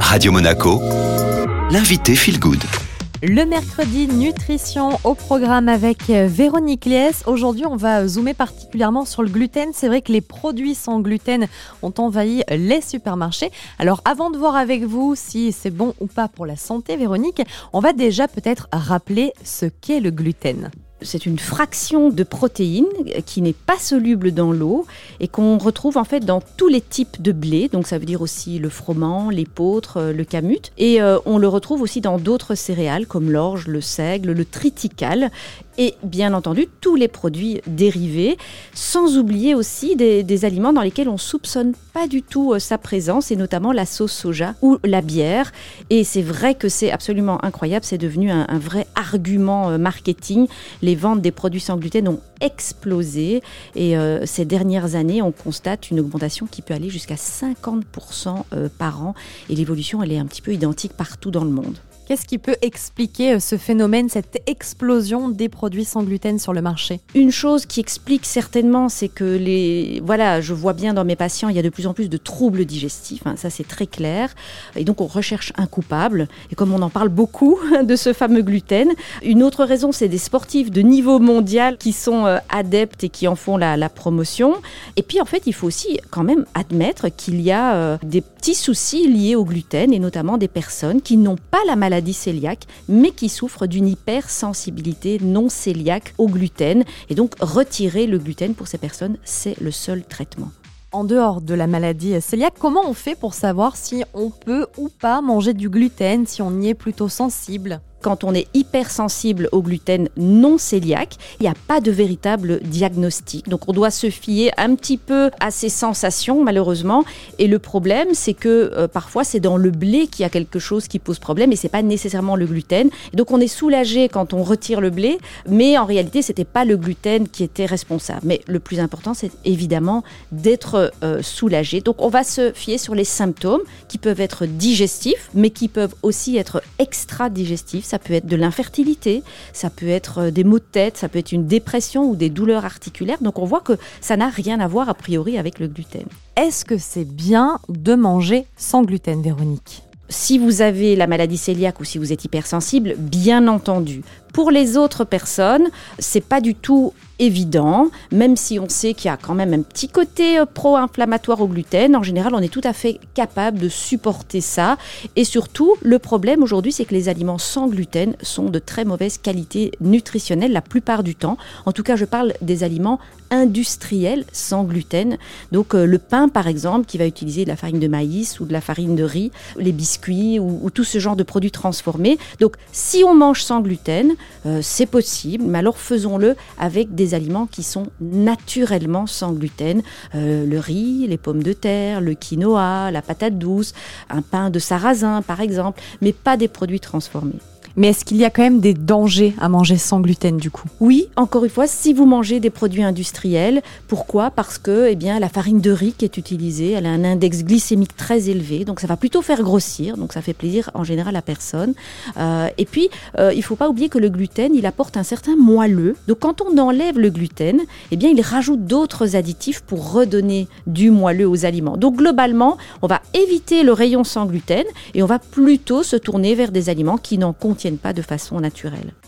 Radio Monaco, l'invité Feel Good. Le mercredi, nutrition au programme avec euh, Véronique Lies. Aujourd'hui, on va zoomer particulièrement sur le gluten. C'est vrai que les produits sans gluten ont envahi les supermarchés. Alors, avant de voir avec vous si c'est bon ou pas pour la santé, Véronique, on va déjà peut-être rappeler ce qu'est le gluten c'est une fraction de protéines qui n'est pas soluble dans l'eau et qu'on retrouve en fait dans tous les types de blé. Donc ça veut dire aussi le froment, l'épeautre, le camut. Et euh, on le retrouve aussi dans d'autres céréales comme l'orge, le seigle, le triticale et bien entendu tous les produits dérivés, sans oublier aussi des, aliments dans lesquels on soupçonne pas du tout euh, sa présence, et notamment la sauce soja ou la bière. Et c'est vrai que c'est absolument incroyable, c'est devenu un, vrai argument euh, marketing. Les ventes des produits sans gluten ont explosé, et euh, ces dernières années, on constate une augmentation qui peut aller jusqu'à 50% par an, et l'évolution, est un petit peu identique partout dans le monde. Qu'est-ce qui peut expliquer euh, ce phénomène, cette explosion des produits sans gluten sur le marché? Une chose qui explique certainement, c'est que les, voilà, je vois bien dans mes patients, il y a de plus en plus de troubles digestifs, hein, ça c'est très clair, et donc on recherche un coupable. Et comme on en parle beaucoup de ce fameux gluten, une autre raison, c'est des sportifs de niveau mondial qui sont euh, adeptes et qui en font la, promotion. Et puis en fait, il faut aussi quand même admettre qu'il y a euh, des petits soucis liés au gluten, et notamment des personnes qui n'ont pas la maladie cœliaque, mais qui souffrent d'une hypersensibilité non cœliaque au gluten. Et donc retirer le gluten pour ces personnes, c'est le seul traitement. En dehors de la maladie cœliaque, comment on fait pour savoir si on peut ou pas manger du gluten, si on y est plutôt sensible? Quand on est hypersensible au gluten non cœliaque, il n'y a pas de véritable diagnostic. Donc on doit se fier un petit peu à ses sensations malheureusement. Et le problème, c'est que euh, parfois c'est dans le blé qu'il y a quelque chose qui pose problème et c'est pas nécessairement le gluten. donc on est soulagé quand on retire le blé, mais en réalité c'était pas le gluten qui était responsable. Mais le plus important, c'est évidemment d'être euh, soulagé. Donc on va se fier sur les symptômes qui peuvent être digestifs, mais qui peuvent aussi être extra digestifs ça peut être de l'infertilité, ça peut être euh, des maux de tête, ça peut être une dépression ou des douleurs articulaires. Donc on voit que ça n'a rien à voir a priori avec le gluten. Est-ce que c'est bien de manger sans gluten, Véronique? Si vous avez la maladie cœliaque ou si vous êtes hypersensible, bien entendu. Pour les autres personnes, c'est pas du tout évident, même si on sait qu'il y a quand même un petit côté euh, pro-inflammatoire au gluten. En général, on est tout à fait capable de supporter ça. Et surtout, le problème aujourd'hui, c'est que les aliments sans gluten sont de très mauvaise qualité nutritionnelle la plupart du temps. En tout cas, je parle des aliments industriels sans gluten. Donc euh, le pain, par exemple, qui va utiliser de la farine de maïs ou de la farine de riz, les biscuits ou, tout ce genre de produits transformés. Donc si on mange sans gluten, euh, c'est possible, mais alors faisons-le avec des aliments qui sont naturellement sans gluten. Euh, le riz, les pommes de terre, le quinoa, la patate douce, un pain de sarrasin par exemple, mais pas des produits transformés. Mais est-ce qu'il y a quand même des dangers à manger sans gluten du coup? Oui, encore une fois, si vous mangez des produits industriels, pourquoi? Parce que eh bien, la farine de riz qui est utilisée, elle a un index glycémique très élevé, donc ça va plutôt faire grossir, donc ça fait plaisir en général à personne. Euh, et puis, euh, il ne faut pas oublier que le gluten, il apporte un certain moelleux. Donc quand on enlève le gluten, eh bien, il rajoute d'autres additifs pour redonner du moelleux aux aliments. Donc globalement, on va éviter le rayon sans gluten et on va plutôt se tourner vers des aliments qui n'en contiennent pas de façon naturelle.